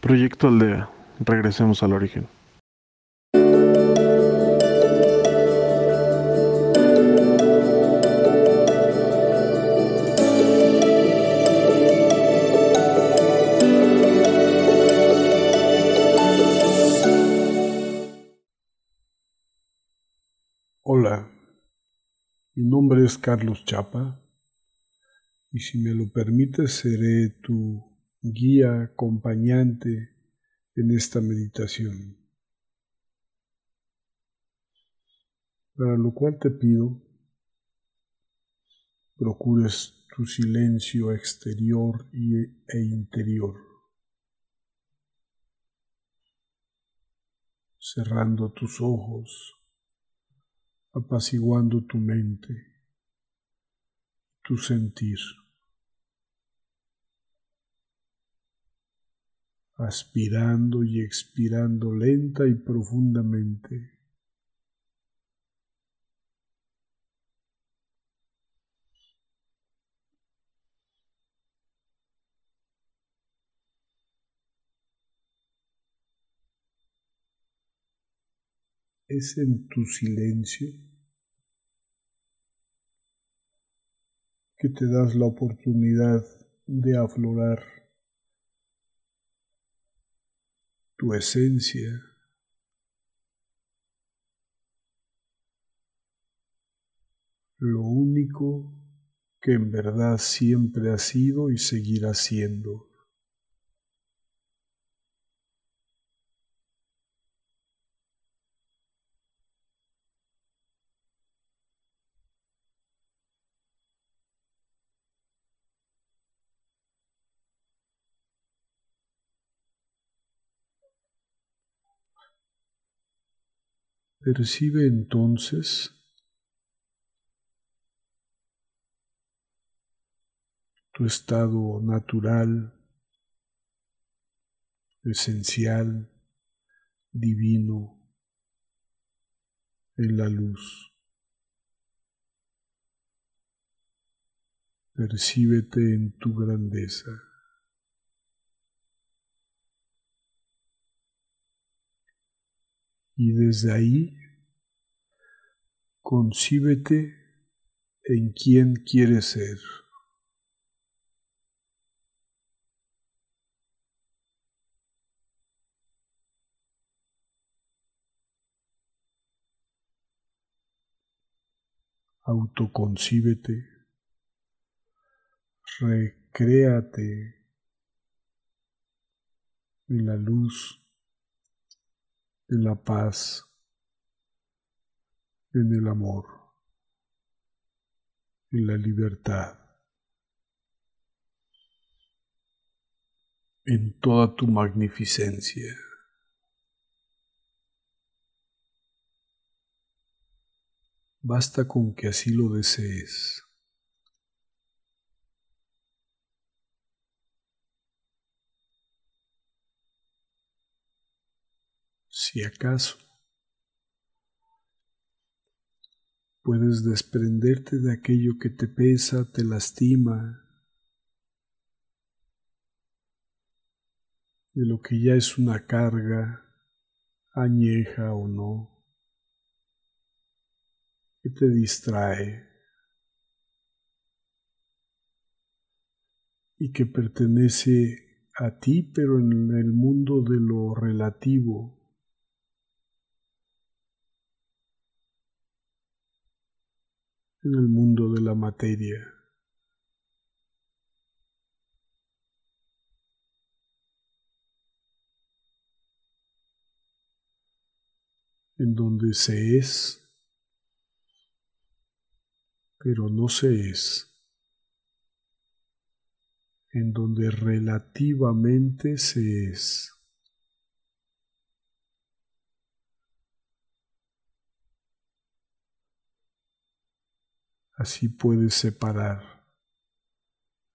Proyecto Aldea. Regresemos al origen. Hola, mi nombre es Carlos Chapa y si me lo permites seré tu guía acompañante en esta meditación. Para lo cual te pido procures tu silencio exterior e interior, cerrando tus ojos apaciguando tu mente, tu sentir. Aspirando y expirando lenta y profundamente. Es en tu silencio que te das la oportunidad de aflorar tu esencia. Lo único que en verdad siempre ha sido y seguirá siendo. Percibe entonces tu estado natural, esencial, divino en la luz. Percíbete en tu grandeza. Y desde ahí, concíbete en quién quieres ser. Autoconcíbete, recréate en la luz en la paz, en el amor, en la libertad, en toda tu magnificencia. Basta con que así lo desees. Si acaso. Puedes desprenderte de aquello que te pesa, te lastima, de lo que ya es una carga, añeja o no, que te distrae y que pertenece a ti, pero en el mundo de lo relativo en el mundo de la materia. en donde se es, pero no se es, en donde relativamente se es. Así puedes separar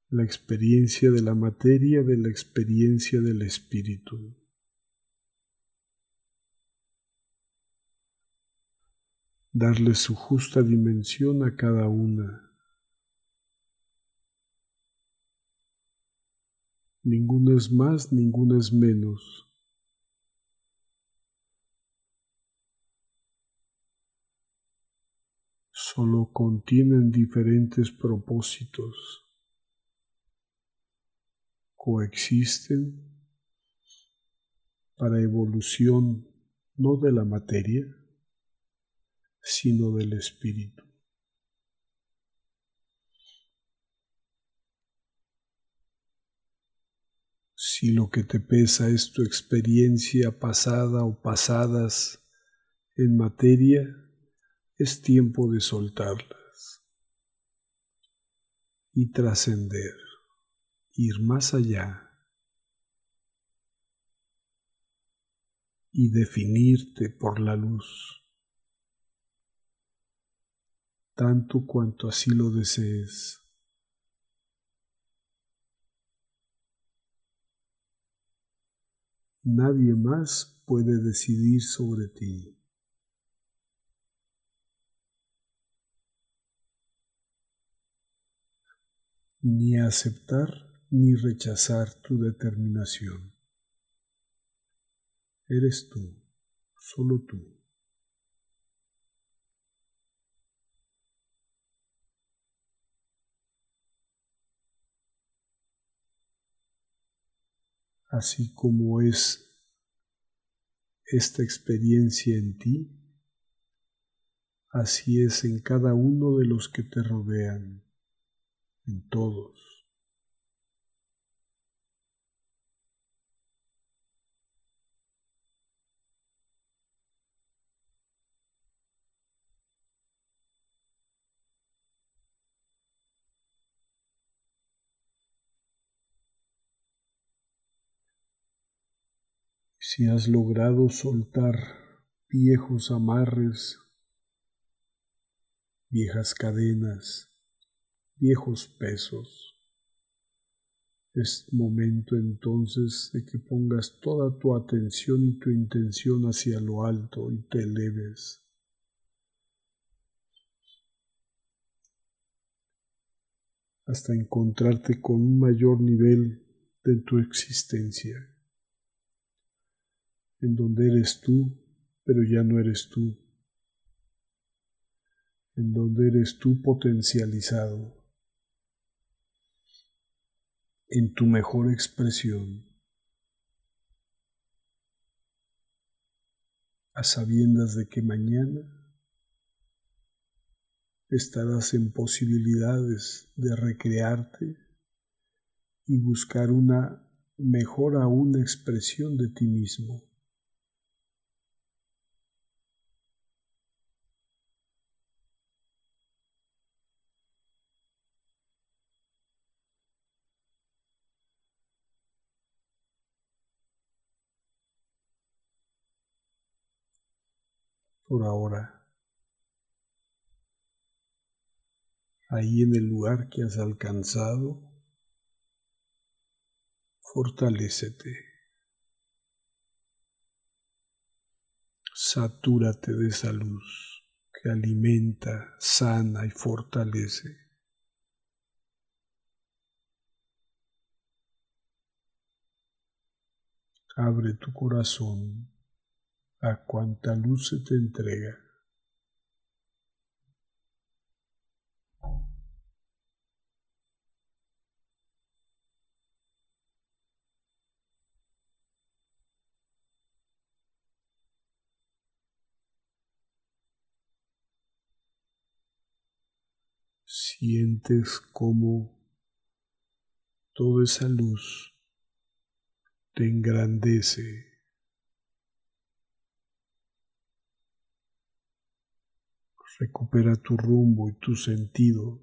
la experiencia de la materia de la experiencia del espíritu. Darle su justa dimensión a cada una. Ninguna es más, ninguna es menos. Solo contienen diferentes propósitos. Coexisten para evolución no de la materia, sino del espíritu. Si lo que te pesa es tu experiencia pasada o pasadas en materia, es tiempo de soltarlas y trascender, ir más allá y definirte por la luz, tanto cuanto así lo desees. Nadie más puede decidir sobre ti. Ni aceptar ni rechazar tu determinación. Eres tú, solo tú. Así como es esta experiencia en ti, así es en cada uno de los que te rodean, en todos. si has logrado soltar viejos amarres, viejas cadenas, viejos pesos, es momento entonces de que pongas toda tu atención y tu intención hacia lo alto y te eleves. hasta encontrarte con un mayor nivel de tu existencia. En donde eres tú, pero ya no eres tú, en donde eres tú potencializado, en tu mejor expresión, a sabiendas de que mañana estarás en posibilidades de recrearte y buscar una mejor aún expresión de ti mismo. Por ahora. Ahí en el lugar que has alcanzado, fortalécete. Satúrate de esa luz que alimenta, sana y fortalece. Abre tu corazón a cuanta luz se te entrega. Sientes como toda esa luz te engrandece Recupera tu rumbo y tu sentido.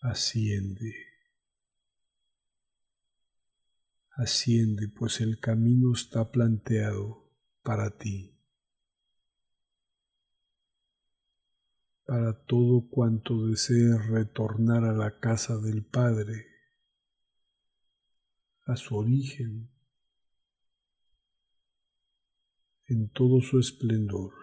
Asciende. Asciende, pues el camino está planteado para ti. para todo cuanto desee retornar a la casa del Padre, a su origen, en todo su esplendor.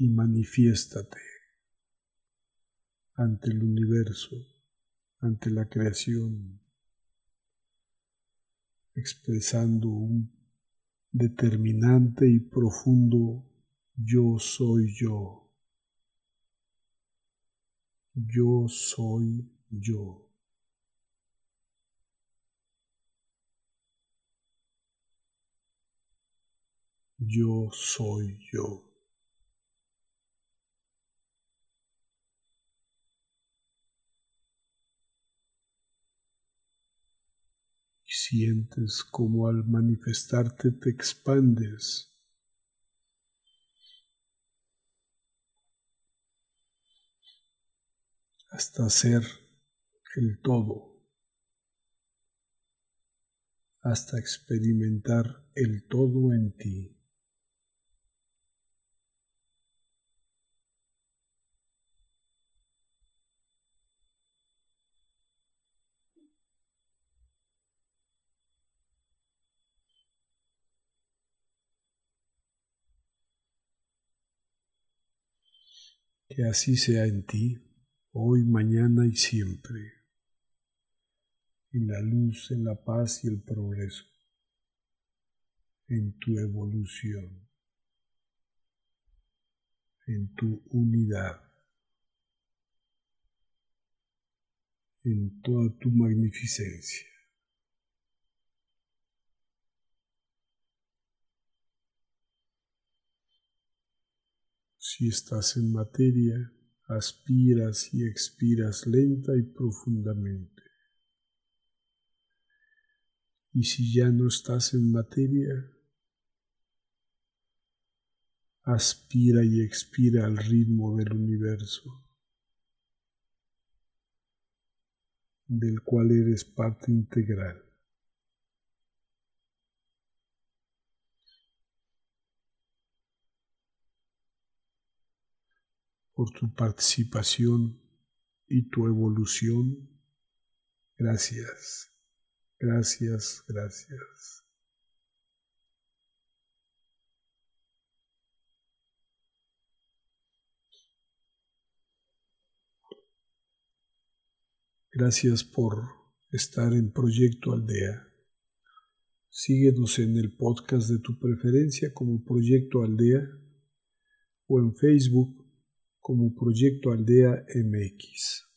Y manifiéstate ante el universo ante la creación, expresando un determinante y profundo yo soy yo. Yo soy yo. Yo soy yo. Sientes como al manifestarte te expandes. hasta ser el todo, hasta experimentar el todo en ti. Que así sea en ti, hoy, mañana y siempre, en la luz, en la paz y el progreso, en tu evolución, en tu unidad, en toda tu magnificencia. Si estás en materia, aspiras y expiras lenta y profundamente. Y si ya no estás en materia, aspira y expira al ritmo del universo, del cual eres parte integral. Por tu participación y tu evolución. Gracias, gracias, gracias. Gracias por estar en Proyecto Aldea. Síguenos en el podcast de tu preferencia como Proyecto Aldea o en Facebook como Proyecto Aldea MX.